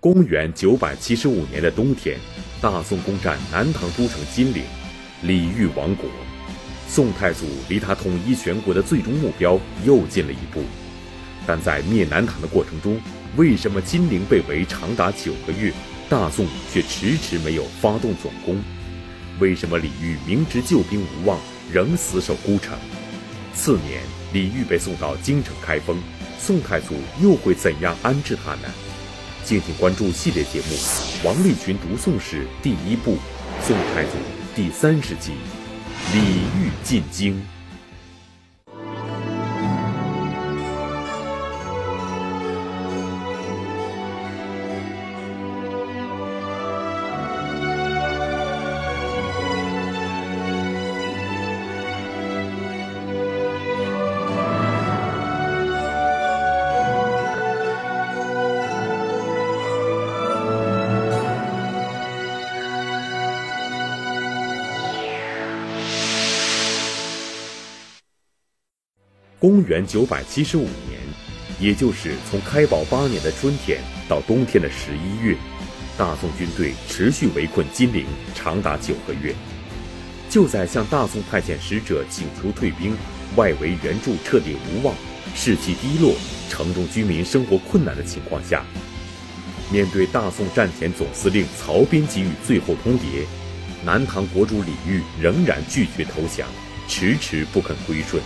公元九百七十五年的冬天，大宋攻占南唐都城金陵，李煜亡国。宋太祖离他统一全国的最终目标又近了一步。但在灭南唐的过程中，为什么金陵被围长达九个月，大宋却迟迟没有发动总攻？为什么李煜明知救兵无望，仍死守孤城？次年，李煜被送到京城开封，宋太祖又会怎样安置他呢？敬请关注系列节目《王立群读宋史》第一部《宋太祖》第三十集《李煜进京》。元九百七十五年，也就是从开宝八年的春天到冬天的十一月，大宋军队持续围困金陵，长达九个月。就在向大宋派遣使者请求退兵、外围援助彻底无望、士气低落、城中居民生活困难的情况下，面对大宋战前总司令曹彬给予最后通牒，南唐国主李煜仍然拒绝投降，迟迟不肯归顺。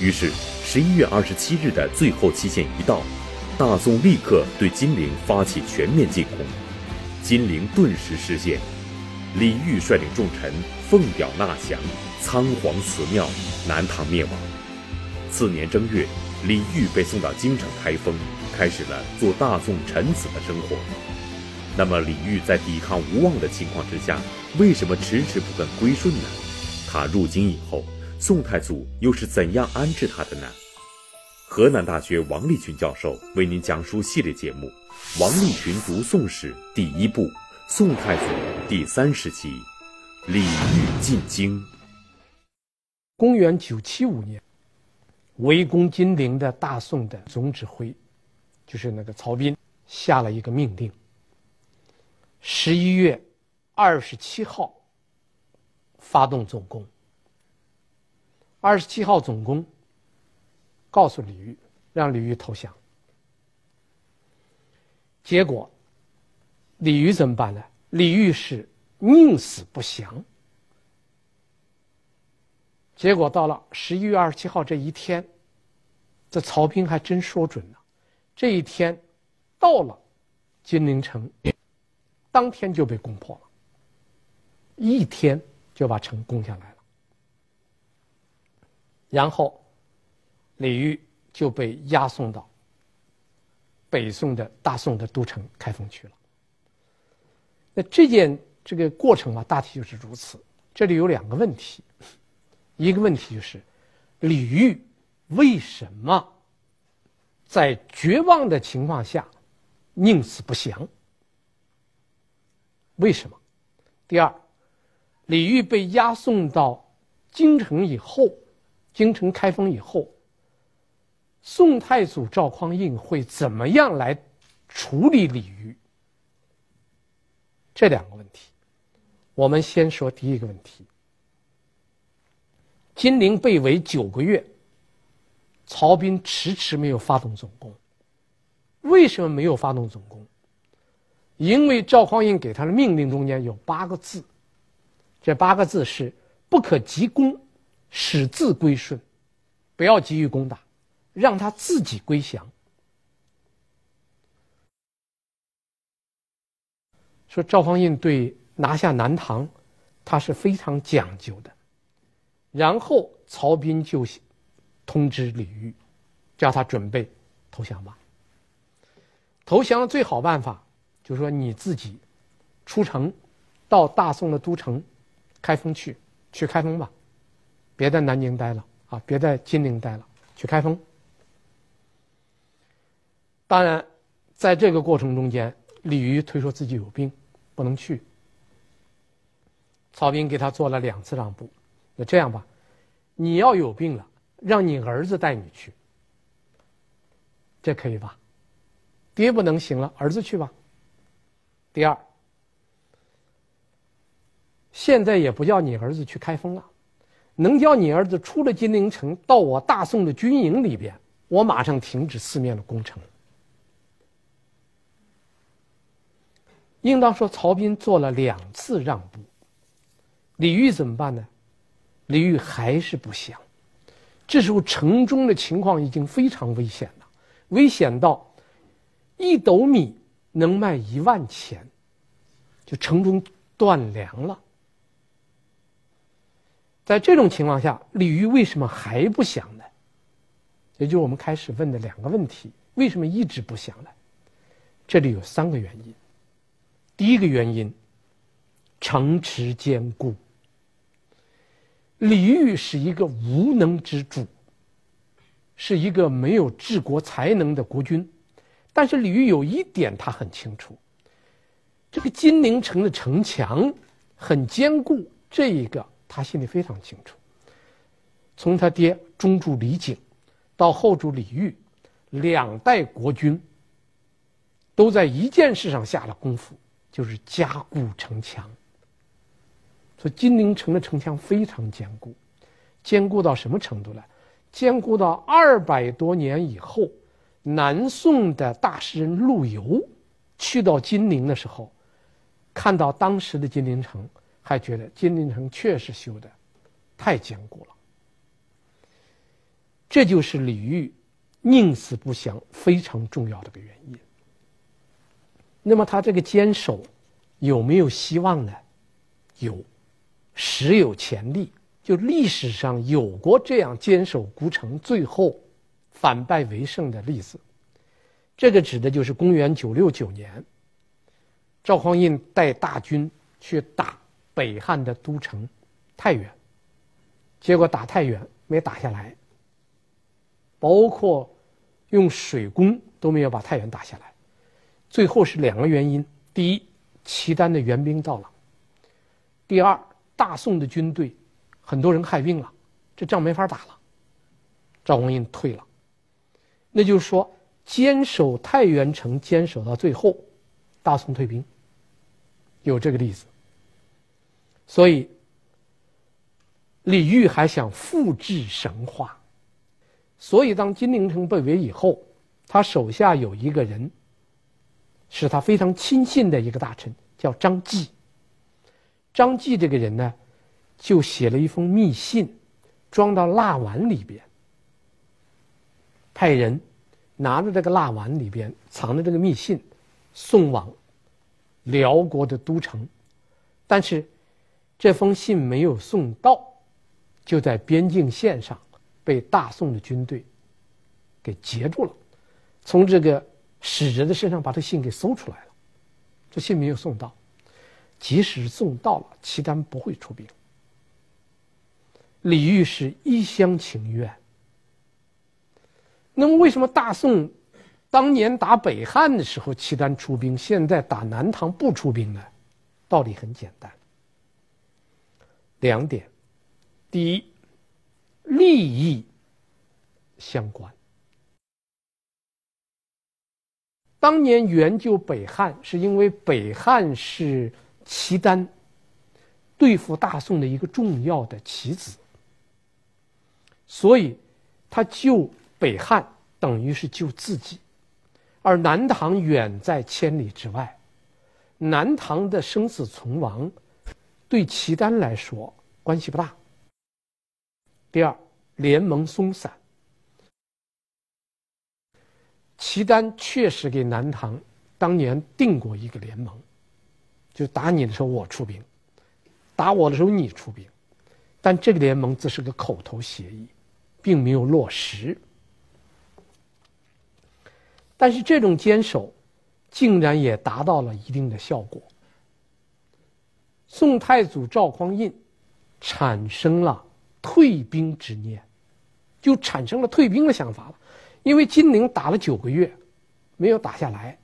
于是，十一月二十七日的最后期限一到，大宋立刻对金陵发起全面进攻，金陵顿时失陷。李煜率领众臣奉表纳降，仓皇辞庙，南唐灭亡。次年正月，李煜被送到京城开封，开始了做大宋臣子的生活。那么，李煜在抵抗无望的情况之下，为什么迟迟不肯归顺呢？他入京以后。宋太祖又是怎样安置他的呢？河南大学王立群教授为您讲述系列节目《王立群读宋史》第一部《宋太祖》第三十集《李煜进京》。公元九七五年，围攻金陵的大宋的总指挥，就是那个曹彬，下了一个命令：十一月二十七号发动总攻。二十七号总攻，告诉李煜，让李煜投降。结果，李煜怎么办呢？李煜是宁死不降。结果到了十一月二十七号这一天，这曹兵还真说准了，这一天到了金陵城，当天就被攻破了，一天就把城攻下来了。然后，李煜就被押送到北宋的大宋的都城开封去了。那这件这个过程啊，大体就是如此。这里有两个问题，一个问题就是李煜为什么在绝望的情况下宁死不降？为什么？第二，李煜被押送到京城以后。京城开封以后，宋太祖赵匡胤会怎么样来处理李煜？这两个问题，我们先说第一个问题。金陵被围九个月，曹彬迟迟没有发动总攻。为什么没有发动总攻？因为赵匡胤给他的命令中间有八个字，这八个字是不可急攻。使自归顺，不要急于攻打，让他自己归降。说赵匡胤对拿下南唐，他是非常讲究的。然后曹彬就通知李煜，叫他准备投降吧。投降的最好办法，就是说你自己出城，到大宋的都城开封去，去开封吧。别在南京待了啊！别在金陵待了，去开封。当然，在这个过程中间，李煜推说自己有病，不能去。曹彬给他做了两次让步，那这样吧，你要有病了，让你儿子带你去，这可以吧？爹不能行了，儿子去吧。第二，现在也不叫你儿子去开封了，能叫你儿子出了金陵城，到我大宋的军营里边，我马上停止四面的攻城。应当说，曹彬做了两次让步，李煜怎么办呢？李煜还是不降。这时候城中的情况已经非常危险了，危险到一斗米能卖一万钱，就城中断粮了。在这种情况下，李煜为什么还不降呢？也就是我们开始问的两个问题：为什么一直不降呢？这里有三个原因。第一个原因，城池坚固。李煜是一个无能之主，是一个没有治国才能的国君，但是李煜有一点他很清楚，这个金陵城的城墙很坚固，这一个他心里非常清楚。从他爹中主李璟到后主李煜，两代国君都在一件事上下了功夫。就是加固城墙，所以金陵城的城墙非常坚固，坚固到什么程度呢？坚固到二百多年以后，南宋的大诗人陆游去到金陵的时候，看到当时的金陵城，还觉得金陵城确实修的太坚固了。这就是李煜宁死不降非常重要的个原因。那么他这个坚守有没有希望呢？有，实有前例。就历史上有过这样坚守孤城，最后反败为胜的例子。这个指的就是公元九六九年，赵匡胤带大军去打北汉的都城太原，结果打太原没打下来，包括用水攻都没有把太原打下来。最后是两个原因：第一，契丹的援兵到了；第二，大宋的军队很多人害病了，这仗没法打了。赵匡胤退了。那就是说，坚守太原城，坚守到最后，大宋退兵，有这个例子。所以，李煜还想复制神话，所以当金陵城被围以后，他手下有一个人。是他非常亲信的一个大臣，叫张继。张继这个人呢，就写了一封密信，装到蜡碗里边，派人拿着这个蜡碗里边藏着这个密信，送往辽国的都城。但是这封信没有送到，就在边境线上被大宋的军队给截住了。从这个。使人的身上把这信给搜出来了，这信没有送到，即使送到了，契丹不会出兵。李煜是一厢情愿。那么为什么大宋当年打北汉的时候契丹出兵，现在打南唐不出兵呢？道理很简单，两点：第一，利益相关。当年援救北汉，是因为北汉是契丹对付大宋的一个重要的棋子，所以他救北汉等于是救自己，而南唐远在千里之外，南唐的生死存亡对契丹来说关系不大。第二，联盟松散。契丹确实给南唐当年定过一个联盟，就打你的时候我出兵，打我的时候你出兵，但这个联盟只是个口头协议，并没有落实。但是这种坚守，竟然也达到了一定的效果。宋太祖赵匡胤产生了退兵之念，就产生了退兵的想法了。因为金陵打了九个月，没有打下来，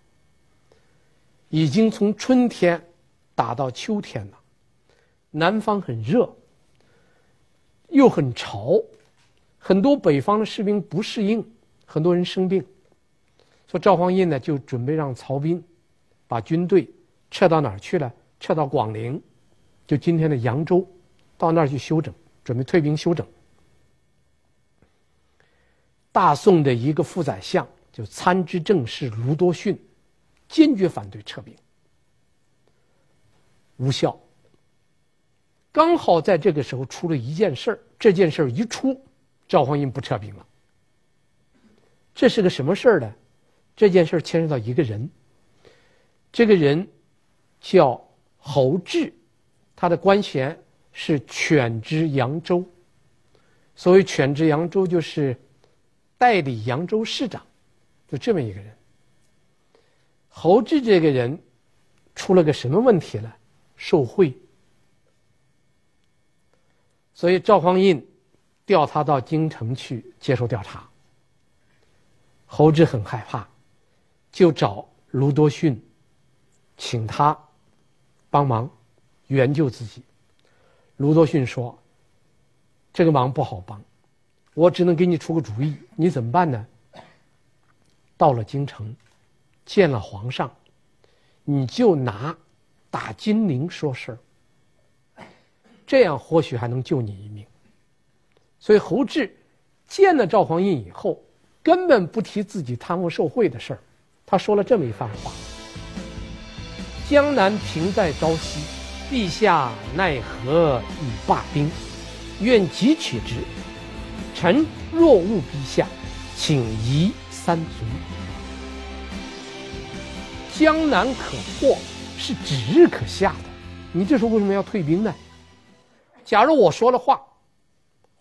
已经从春天打到秋天了，南方很热，又很潮，很多北方的士兵不适应，很多人生病，说赵匡胤呢就准备让曹彬把军队撤到哪儿去了？撤到广陵，就今天的扬州，到那儿去休整，准备退兵休整。大宋的一个副宰相，就参知政事卢多逊，坚决反对撤兵，无效。刚好在这个时候出了一件事儿，这件事儿一出，赵匡胤不撤兵了。这是个什么事儿呢？这件事儿牵涉到一个人，这个人叫侯志，他的官衔是犬知扬州。所谓犬知扬州，就是代理扬州市长，就这么一个人。侯志这个人出了个什么问题呢？受贿。所以赵匡胤调他到京城去接受调查。侯志很害怕，就找卢多逊，请他帮忙援救自己。卢多逊说：“这个忙不好帮，我只能给你出个主意，你怎么办呢？到了京城，见了皇上，你就拿打金陵说事儿。”这样或许还能救你一命。所以侯志见了赵匡胤以后，根本不提自己贪污受贿的事儿，他说了这么一番话：“江南平在朝夕，陛下奈何以罢兵？愿急取之。臣若误陛下，请夷三族。江南可破，是指日可下的。你这时候为什么要退兵呢？”假如我说了话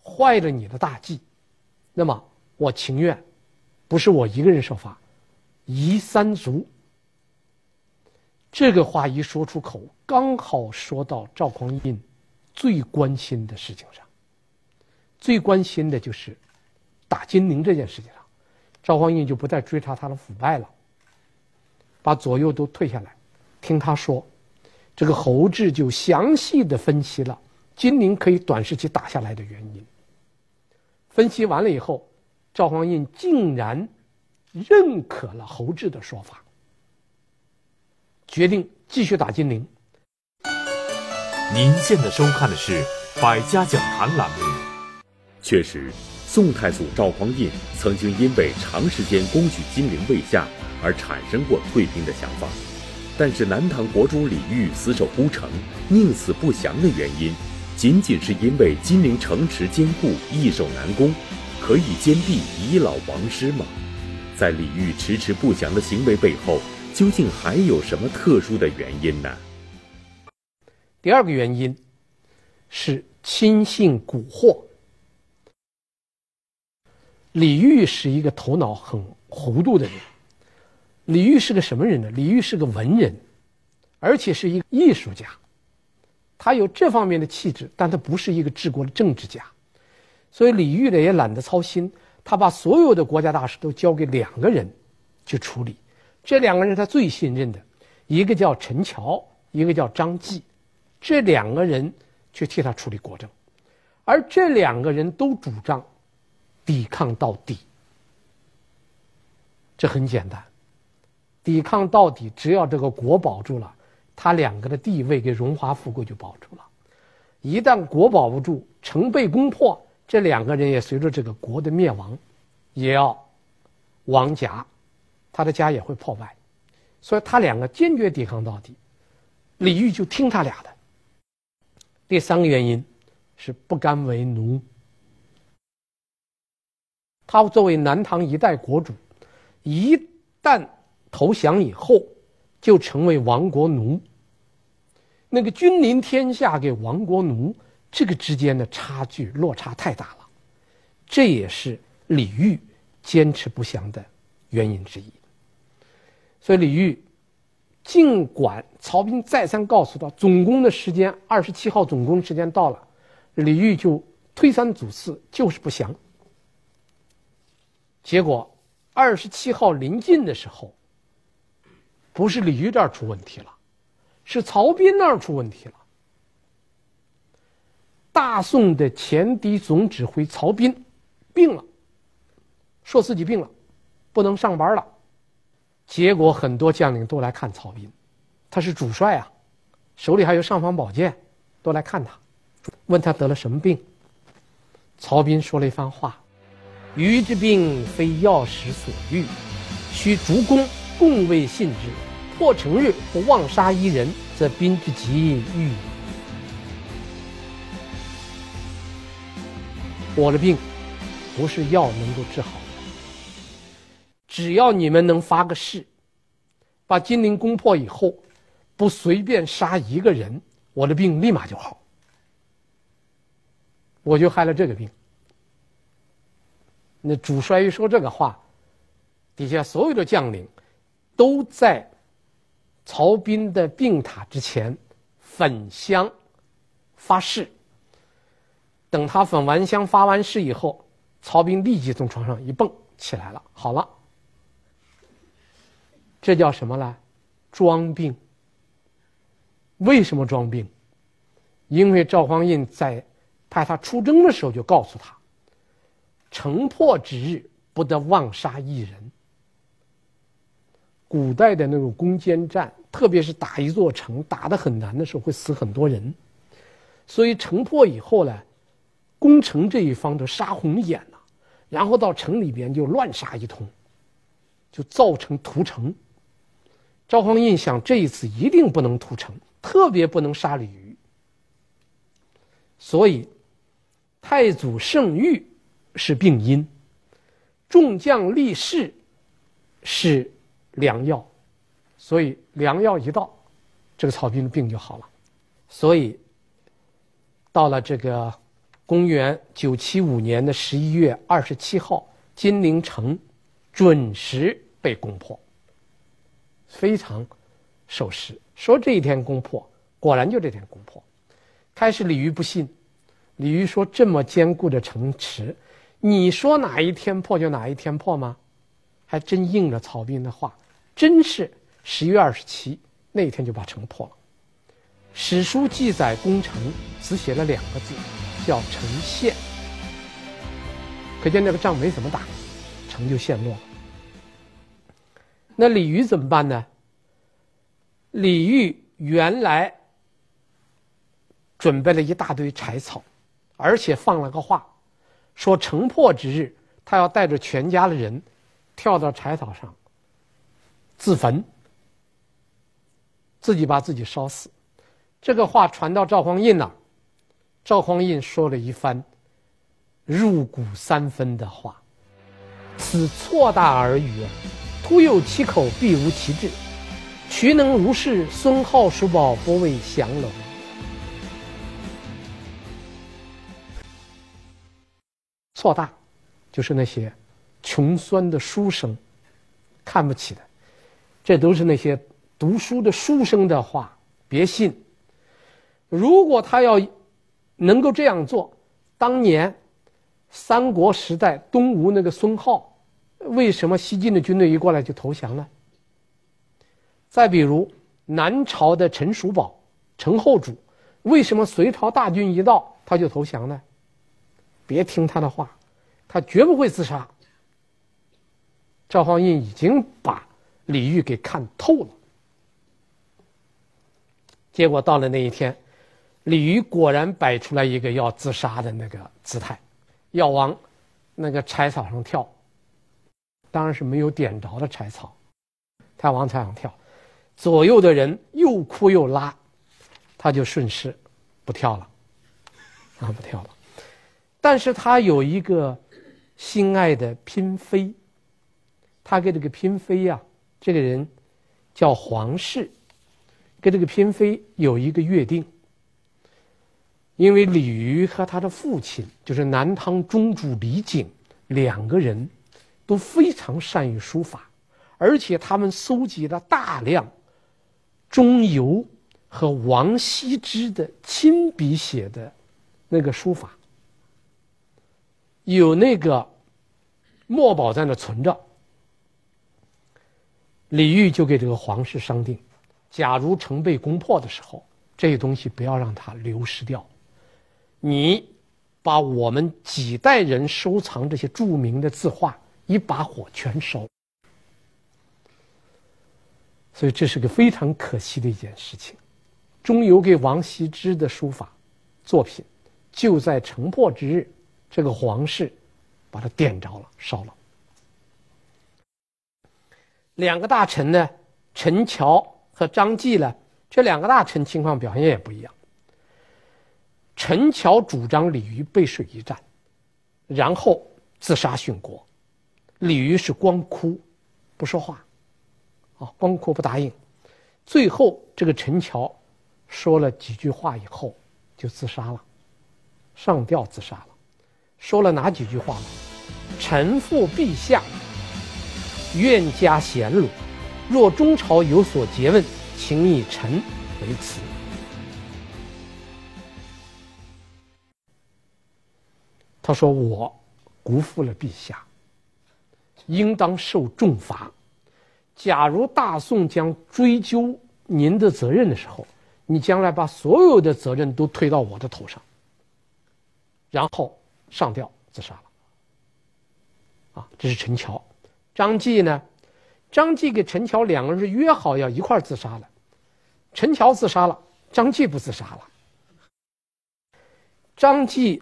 坏了你的大计，那么我情愿不是我一个人受罚，夷三族。这个话一说出口，刚好说到赵匡胤最关心的事情上，最关心的就是打金陵这件事情上，赵匡胤就不再追查他的腐败了，把左右都退下来，听他说，这个侯志就详细的分析了。金陵可以短时期打下来的原因，分析完了以后，赵匡胤竟然认可了侯志的说法，决定继续打金陵。您现在收看的是《百家讲坛》栏目。确实，宋太祖赵匡胤曾经因为长时间攻取金陵未下而产生过退兵的想法，但是南唐国主李煜死守孤城，宁死不降的原因。仅仅是因为金陵城池坚固，易守难攻，可以坚壁以老王师吗？在李煜迟迟不降的行为背后，究竟还有什么特殊的原因呢？第二个原因是亲信蛊惑。李煜是一个头脑很糊涂的人。李煜是个什么人呢？李煜是个文人，而且是一个艺术家。他有这方面的气质，但他不是一个治国的政治家，所以李煜呢也懒得操心，他把所有的国家大事都交给两个人去处理。这两个人他最信任的，一个叫陈桥，一个叫张继，这两个人去替他处理国政，而这两个人都主张抵抗到底。这很简单，抵抗到底，只要这个国保住了。他两个的地位跟荣华富贵就保住了，一旦国保不住，城被攻破，这两个人也随着这个国的灭亡，也要亡家，他的家也会破败，所以他两个坚决抵抗到底，李煜就听他俩的。第三个原因是不甘为奴，他作为南唐一代国主，一旦投降以后。就成为亡国奴。那个君临天下给亡国奴，这个之间的差距落差太大了，这也是李煜坚持不降的原因之一。所以李煜，尽管曹兵再三告诉他总攻的时间，二十七号总攻时间到了，李煜就推三阻四，就是不降。结果二十七号临近的时候。不是李煜这儿出问题了，是曹彬那儿出问题了。大宋的前敌总指挥曹彬病了，说自己病了，不能上班了。结果很多将领都来看曹彬，他是主帅啊，手里还有尚方宝剑，都来看他，问他得了什么病。曹彬说了一番话：“余之病非药石所愈，须逐公共为信之。破城日不妄杀一人，则彬之疾愈。我的病不是药能够治好的，只要你们能发个誓，把金陵攻破以后，不随便杀一个人，我的病立马就好。我就害了这个病。那主帅一说这个话，底下所有的将领都在曹彬的病榻之前焚香发誓。等他焚完香、发完誓以后，曹彬立即从床上一蹦起来了。好了，这叫什么呢？装病。为什么装病？因为赵匡胤在派他出征的时候就告诉他：城破之日，不得妄杀一人。古代的那种攻坚战，特别是打一座城打得很难的时候，会死很多人。所以城破以后呢，攻城这一方都杀红眼了，然后到城里边就乱杀一通，就造成屠城。赵匡胤想这一次一定不能屠城，特别不能杀李渔。所以，太祖圣谕是病因，众将立誓是良药，所以良药一到，这个曹彬的病就好了。所以，到了这个。公元九七五年的十一月二十七号，金陵城准时被攻破，非常守时。说这一天攻破，果然就这天攻破。开始李煜不信，李煜说：“这么坚固的城池，你说哪一天破就哪一天破吗？”还真应了曹彬的话，真是十一月二十七那天就把城破了。史书记载攻城，只写了两个字。叫城陷，可见那个仗没怎么打，城就陷落了。那李煜怎么办呢？李煜原来准备了一大堆柴草，而且放了个话，说城破之日，他要带着全家的人跳到柴草上自焚，自己把自己烧死。这个话传到赵匡胤那儿。赵匡胤说了一番入骨三分的话：“此错大而语，徒有其口，必无其志。渠能如是，孙浩叔宝不为降龙。”错大，就是那些穷酸的书生看不起的，这都是那些读书的书生的话，别信。如果他要。能够这样做，当年三国时代东吴那个孙皓，为什么西晋的军队一过来就投降了？再比如南朝的陈叔宝、陈后主，为什么隋朝大军一到他就投降呢？别听他的话，他绝不会自杀。赵匡胤已经把李煜给看透了，结果到了那一天。李煜果然摆出来一个要自杀的那个姿态，要往那个柴草上跳，当然是没有点着的柴草，他往柴上跳，左右的人又哭又拉，他就顺势不跳了，啊，不跳了。但是他有一个心爱的嫔妃，他跟这个嫔妃呀、啊，这个人叫黄氏，跟这个嫔妃有一个约定。因为李渔和他的父亲，就是南唐中主李璟，两个人都非常善于书法，而且他们搜集了大量钟繇和王羲之的亲笔写的那个书法，有那个墨宝在那存着。李煜就给这个皇室商定：假如城被攻破的时候，这些东西不要让它流失掉。你把我们几代人收藏这些著名的字画一把火全烧。所以这是个非常可惜的一件事情。中游给王羲之的书法作品，就在城破之日，这个皇室把它点着了，烧了。两个大臣呢，陈桥和张继呢，这两个大臣情况表现也不一样。陈桥主张李煜背水一战，然后自杀殉国。李煜是光哭，不说话，啊，光哭不答应。最后这个陈桥说了几句话以后，就自杀了，上吊自杀了。说了哪几句话呢？臣负陛下，愿加贤鲁。若中朝有所诘问，请以臣为辞。他说：“我辜负了陛下，应当受重罚。假如大宋将追究您的责任的时候，你将来把所有的责任都推到我的头上。”然后上吊自杀了。啊，这是陈桥。张继呢？张继给陈桥两个人是约好要一块自杀的。陈桥自杀了，张继不自杀了。张继。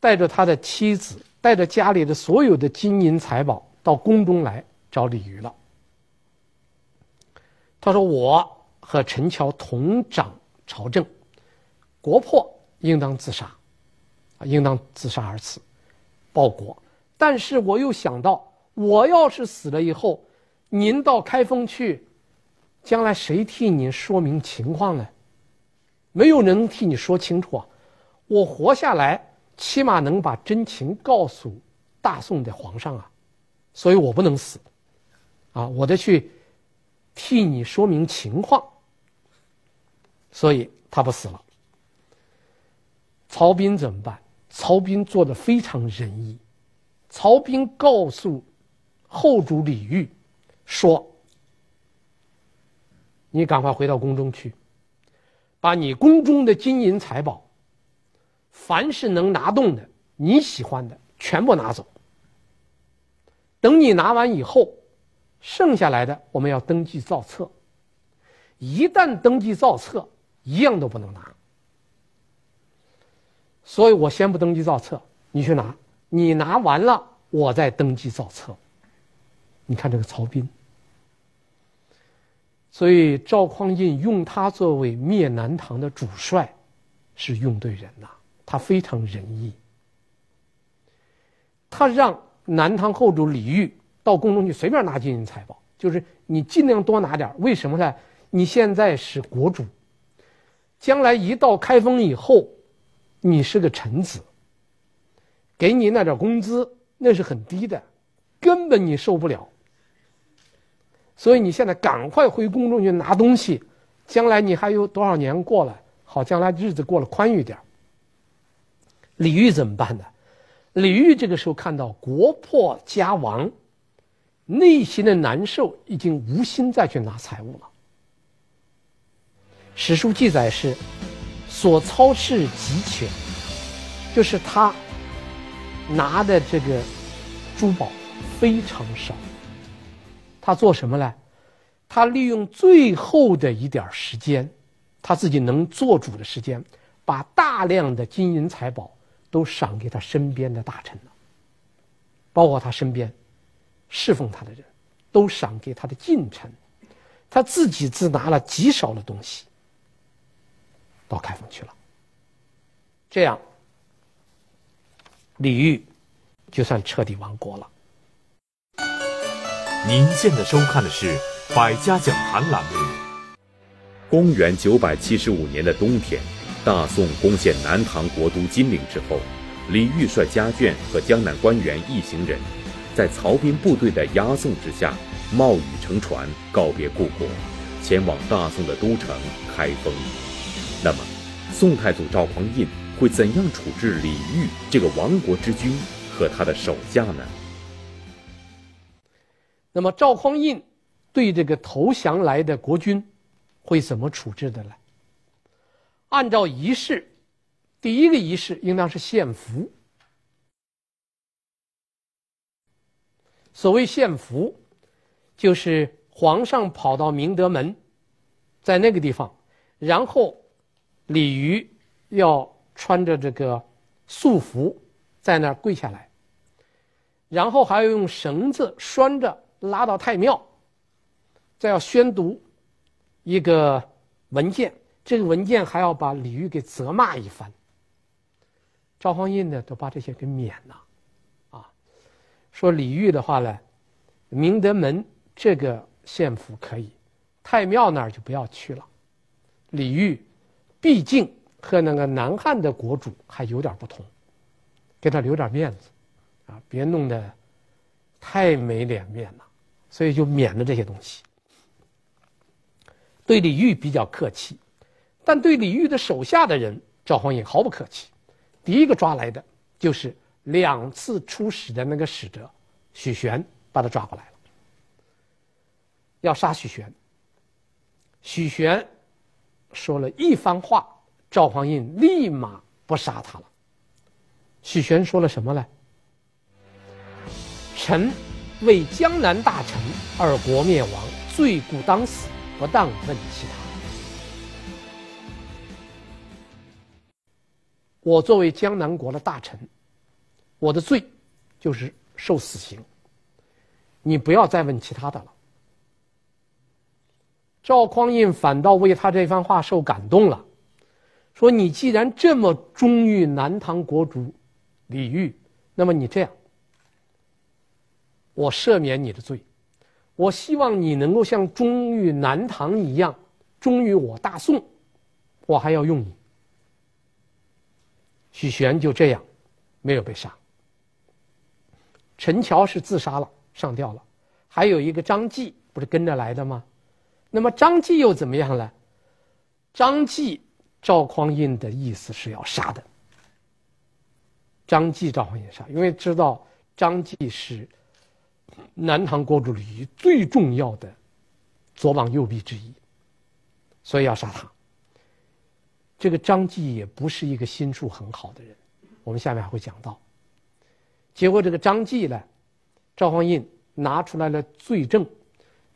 带着他的妻子，带着家里的所有的金银财宝到宫中来找李煜了。他说：“我和陈桥同掌朝政，国破应当自杀，应当自杀而死，报国。但是我又想到，我要是死了以后，您到开封去，将来谁替您说明情况呢？没有人替你说清楚啊！我活下来。”起码能把真情告诉大宋的皇上啊，所以我不能死，啊，我得去替你说明情况，所以他不死了。曹彬怎么办？曹彬做的非常仁义，曹彬告诉后主李煜说：“你赶快回到宫中去，把你宫中的金银财宝。”凡是能拿动的，你喜欢的全部拿走。等你拿完以后，剩下来的我们要登记造册。一旦登记造册，一样都不能拿。所以我先不登记造册，你去拿。你拿完了，我再登记造册。你看这个曹彬，所以赵匡胤用他作为灭南唐的主帅，是用对人呐。他非常仁义，他让南唐后主李煜到宫中去随便拿金银财宝，就是你尽量多拿点。为什么呢？你现在是国主，将来一到开封以后，你是个臣子，给你那点工资那是很低的，根本你受不了。所以你现在赶快回宫中去拿东西，将来你还有多少年过了？好，将来日子过得宽裕点。李煜怎么办呢？李煜这个时候看到国破家亡，内心的难受，已经无心再去拿财物了。史书记载是所操持极权，就是他拿的这个珠宝非常少。他做什么呢？他利用最后的一点时间，他自己能做主的时间，把大量的金银财宝。都赏给他身边的大臣了，包括他身边侍奉他的人，都赏给他的近臣，他自己只拿了极少的东西到开封去了。这样，李煜就算彻底亡国了。您现在收看的是《百家讲坛》栏目。公元九百七十五年的冬天。大宋攻陷南唐国都金陵之后，李煜率家眷和江南官员一行人，在曹彬部队的押送之下，冒雨乘船告别故国，前往大宋的都城开封。那么，宋太祖赵匡胤会怎样处置李煜这个亡国之君和他的手下呢？那么，赵匡胤对这个投降来的国君会怎么处置的呢？按照仪式，第一个仪式应当是献俘。所谓献俘，就是皇上跑到明德门，在那个地方，然后李渔要穿着这个素服在那儿跪下来，然后还要用绳子拴着拉到太庙，再要宣读一个文件，这个文件还要把李渔给责骂一番。赵匡胤呢，都把这些给免了，啊，说李煜的话呢，明德门这个县府可以，太庙那儿就不要去了。李煜毕竟和那个南汉的国主还有点不同，给他留点面子，啊，别弄得太没脸面了，所以就免了这些东西。对李煜比较客气，但对李煜的手下的人，赵匡胤毫不客气。第一个抓来的就是两次出使的那个使者许玄，把他抓过来了，要杀许玄。许玄说了一番话，赵匡胤立马不杀他了。许玄说了什么呢？臣为江南大臣而国灭亡，罪固当死，不当问其他。我作为江南国的大臣，我的罪就是受死刑。你不要再问其他的了。赵匡胤反倒为他这番话受感动了，说：“你既然这么忠于南唐国主李煜，那么你这样，我赦免你的罪。我希望你能够像忠于南唐一样，忠于我大宋，我还要用你。”许玄就这样，没有被杀。陈桥是自杀了，上吊了，还有一个张继不是跟着来的吗？那么张继又怎么样了？张继，赵匡胤的意思是要杀的。张继赵匡胤杀，因为知道张继是南唐国主李煜最重要的左膀右臂之一，所以要杀他。这个张继也不是一个心术很好的人，我们下面还会讲到。结果这个张继呢，赵匡胤拿出来了罪证，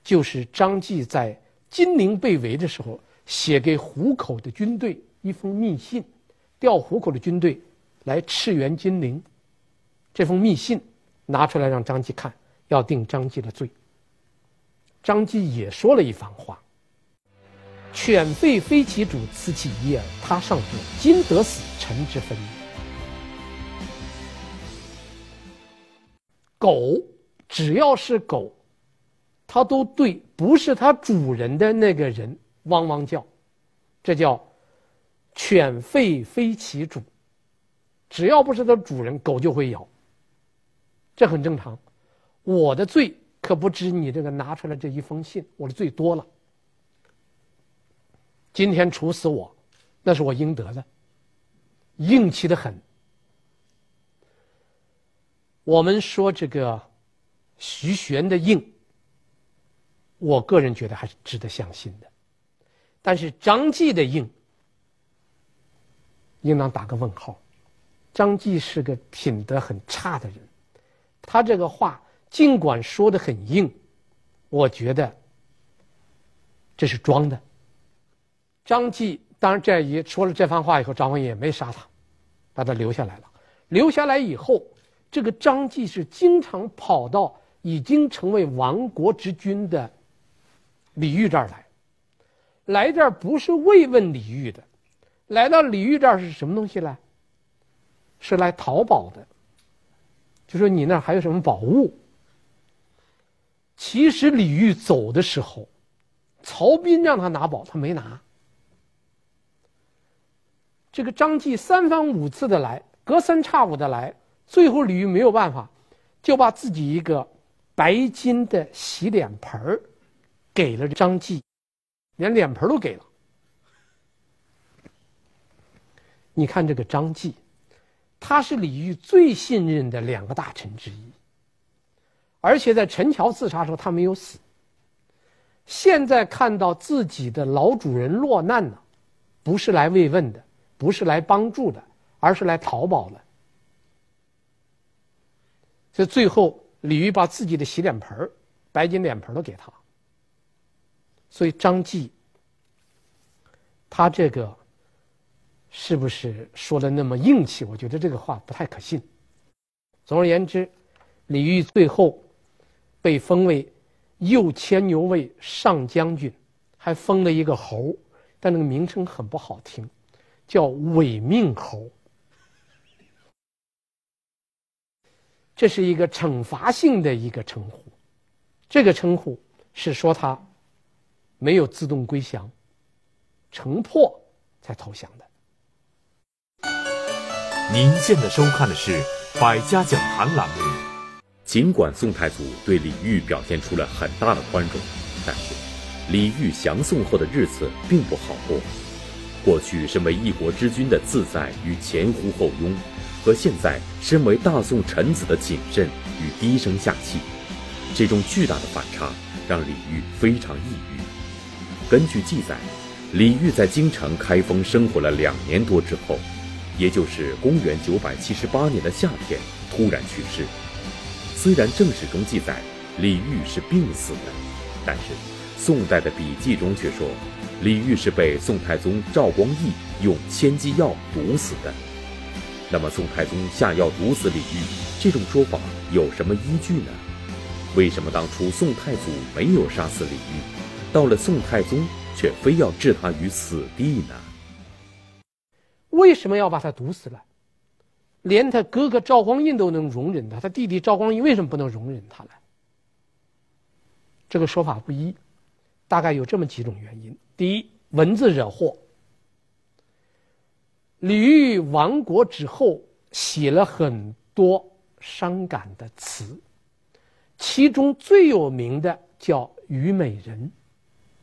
就是张继在金陵被围的时候写给湖口的军队一封密信，调湖口的军队来驰援金陵。这封密信拿出来让张继看，要定张继的罪。张继也说了一番话。犬吠非其主，此其一耳。他上作，今得死，臣之分也。狗只要是狗，它都对不是它主人的那个人汪汪叫，这叫犬吠非其主。只要不是它主人，狗就会咬。这很正常。我的罪可不止你这个拿出来这一封信，我的罪多了。今天处死我，那是我应得的，硬气的很。我们说这个徐玄的硬，我个人觉得还是值得相信的，但是张继的硬，应当打个问号。张继是个品德很差的人，他这个话尽管说的很硬，我觉得这是装的。张继当然这一说了这番话以后，张文也没杀他，把他留下来了。留下来以后，这个张继是经常跑到已经成为亡国之君的李煜这儿来，来这儿不是慰问李煜的，来到李煜这儿是什么东西呢？是来淘宝的，就说你那儿还有什么宝物？其实李煜走的时候，曹彬让他拿宝，他没拿。这个张继三番五次的来，隔三差五的来，最后李煜没有办法，就把自己一个白金的洗脸盆儿给了张继，连脸盆都给了。你看这个张继，他是李煜最信任的两个大臣之一，而且在陈桥自杀的时候他没有死。现在看到自己的老主人落难了，不是来慰问的。不是来帮助的，而是来讨宝的。所以最后，李煜把自己的洗脸盆、白金脸盆都给他了。所以张继他这个是不是说的那么硬气？我觉得这个话不太可信。总而言之，李煜最后被封为右牵牛卫上将军，还封了一个侯，但那个名称很不好听，叫伪命侯。这是一个惩罚性的一个称呼，这个称呼是说他没有自动归降，城破才投降的。您现在收看的是《百家讲坛》栏目。尽管宋太祖对李煜表现出了很大的宽容，但是李煜降宋后的日子并不好过。过去身为一国之君的自在与前呼后拥。和现在身为大宋臣子的谨慎与低声下气，这种巨大的反差让李煜非常抑郁。根据记载，李煜在京城开封生活了两年多之后，也就是公元九百七十八年的夏天，突然去世。虽然正史中记载李煜是病死的，但是宋代的笔记中却说，李煜是被宋太宗赵光义用千机药毒死的。那么宋太宗下药毒死李煜，这种说法有什么依据呢？为什么当初宋太祖没有杀死李煜，到了宋太宗却非要置他于死地呢？为什么要把他毒死了？连他哥哥赵光义都能容忍他，他弟弟赵光义为什么不能容忍他呢？这个说法不一，大概有这么几种原因：第一，文字惹祸。李煜亡国之后，写了很多伤感的词，其中最有名的叫《虞美人》，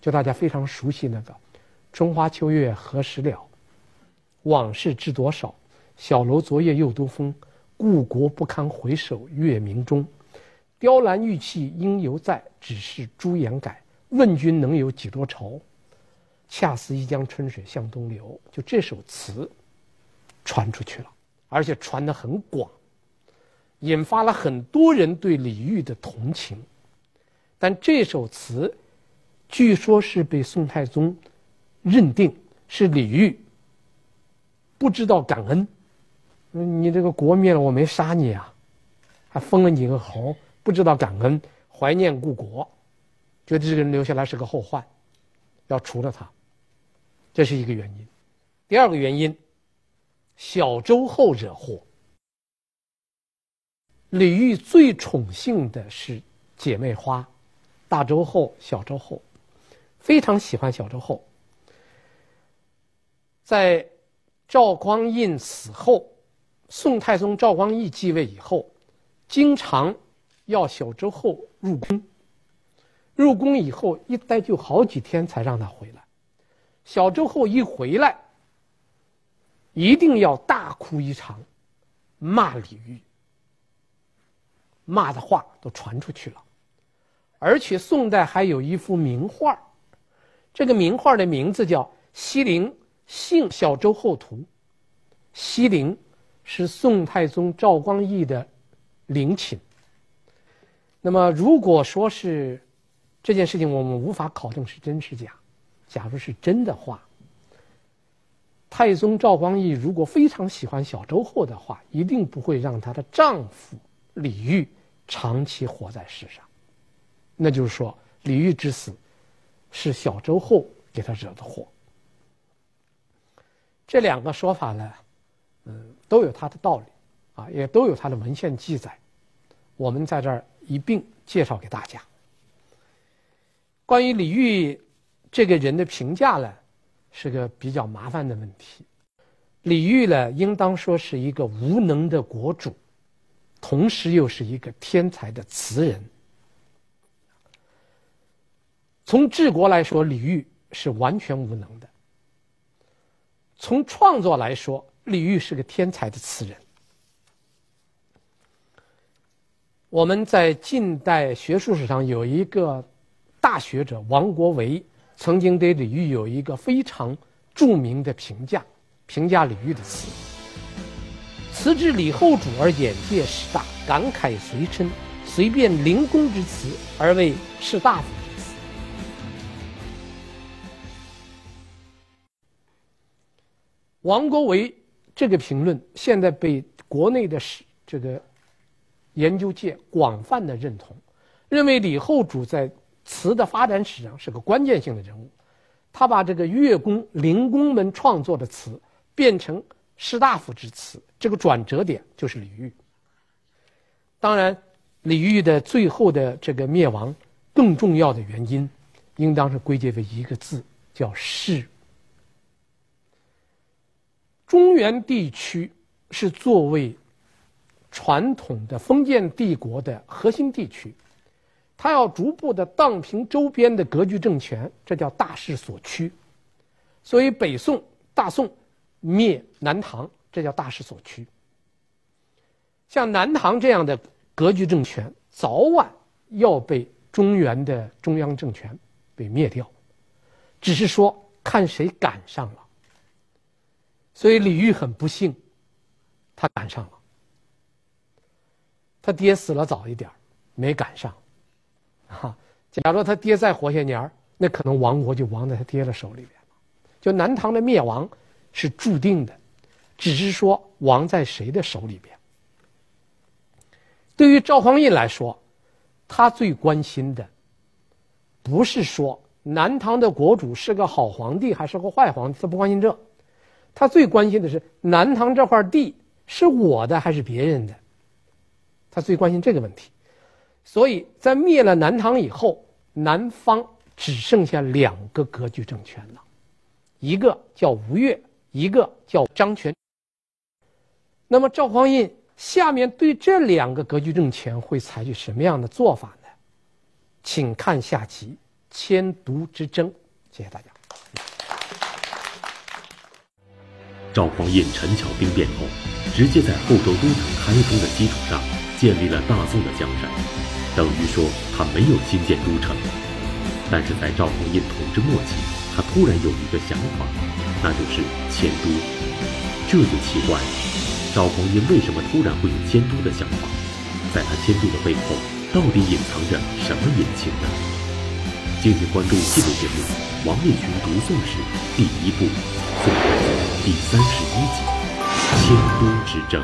就大家非常熟悉那个“春花秋月何时了，往事知多少。小楼昨夜又东风，故国不堪回首月明中。雕栏玉砌应犹在，只是朱颜改。问君能有几多愁？恰似一江春水向东流。”就这首词。传出去了，而且传得很广，引发了很多人对李煜的同情。但这首词，据说是被宋太宗认定是李煜不知道感恩。你这个国灭了，我没杀你啊，还封了你个侯，不知道感恩，怀念故国，觉得这个人留下来是个后患，要除了他，这是一个原因。第二个原因。小周后惹祸。李煜最宠幸的是姐妹花，大周后、小周后，非常喜欢小周后。在赵匡胤死后，宋太宗赵光义继位以后，经常要小周后入宫。入宫以后一待就好几天才让他回来。小周后一回来。一定要大哭一场，骂李煜，骂的话都传出去了，而且宋代还有一幅名画，这个名画的名字叫《西陵幸小周后图》，西陵是宋太宗赵光义的陵寝。那么，如果说是这件事情，我们无法考证是真是假。假如是真的话。太宗赵光义如果非常喜欢小周后的话，一定不会让她的丈夫李煜长期活在世上。那就是说，李煜之死是小周后给他惹的祸。这两个说法呢，嗯，都有它的道理，啊，也都有它的文献记载。我们在这儿一并介绍给大家。关于李煜这个人的评价呢，是个比较麻烦的问题。李煜呢，应当说是一个无能的国主，同时又是一个天才的词人。从治国来说，李煜是完全无能的；从创作来说，李煜是个天才的词人。我们在近代学术史上有一个大学者王国维。曾经对李煜有一个非常著名的评价，评价李煜的词：“词之李后主而眼界始大，感慨随称，随便灵公之词，而为士大夫王国维这个评论现在被国内的史这个研究界广泛的认同，认为李后主在词的发展史上是个关键性的人物。他把这个乐工、伶工们创作的词变成士大夫之词，这个转折点就是李煜。当然，李煜的最后的这个灭亡，更重要的原因，应当是归结为一个字，叫势。中原地区是作为传统的封建帝国的核心地区，它要逐步的荡平周边的割据政权，这叫大势所趋。所以北宋、大宋灭南唐，这叫大势所趋。像南唐这样的割据政权，早晚要被。中原的中央政权被灭掉，只是说看谁赶上了。所以李煜很不幸，他赶上了。他爹死了早一点，没赶上。啊，假如他爹再活些年，那可能亡国就亡在他爹的手里边了。就南唐的灭亡是注定的，只是说亡在谁的手里边。对于赵匡胤来说。他最关心的，不是说南唐的国主是个好皇帝还是个坏皇帝，他不关心这，他最关心的是南唐这块地是我的还是别人的，他最关心这个问题。所以在灭了南唐以后，南方只剩下两个割据政权了，一个叫吴越，一个叫张全。那么赵匡胤。下面对这两个割据政权会采取什么样的做法呢？请看下集《迁都之争》。谢谢大家。赵匡胤陈桥兵变后，直接在后周都城开封的基础上建立了大宋的江山，等于说他没有新建都城。但是在赵匡胤统治末期，他突然有一个想法，那就是迁都，这就奇怪了。赵匡胤为什么突然会有迁都的想法？在他迁都的背后，到底隐藏着什么隐情呢？敬请关注纪录节目《王立群读宋史》第一部《宋》第三十一集《迁都之争》。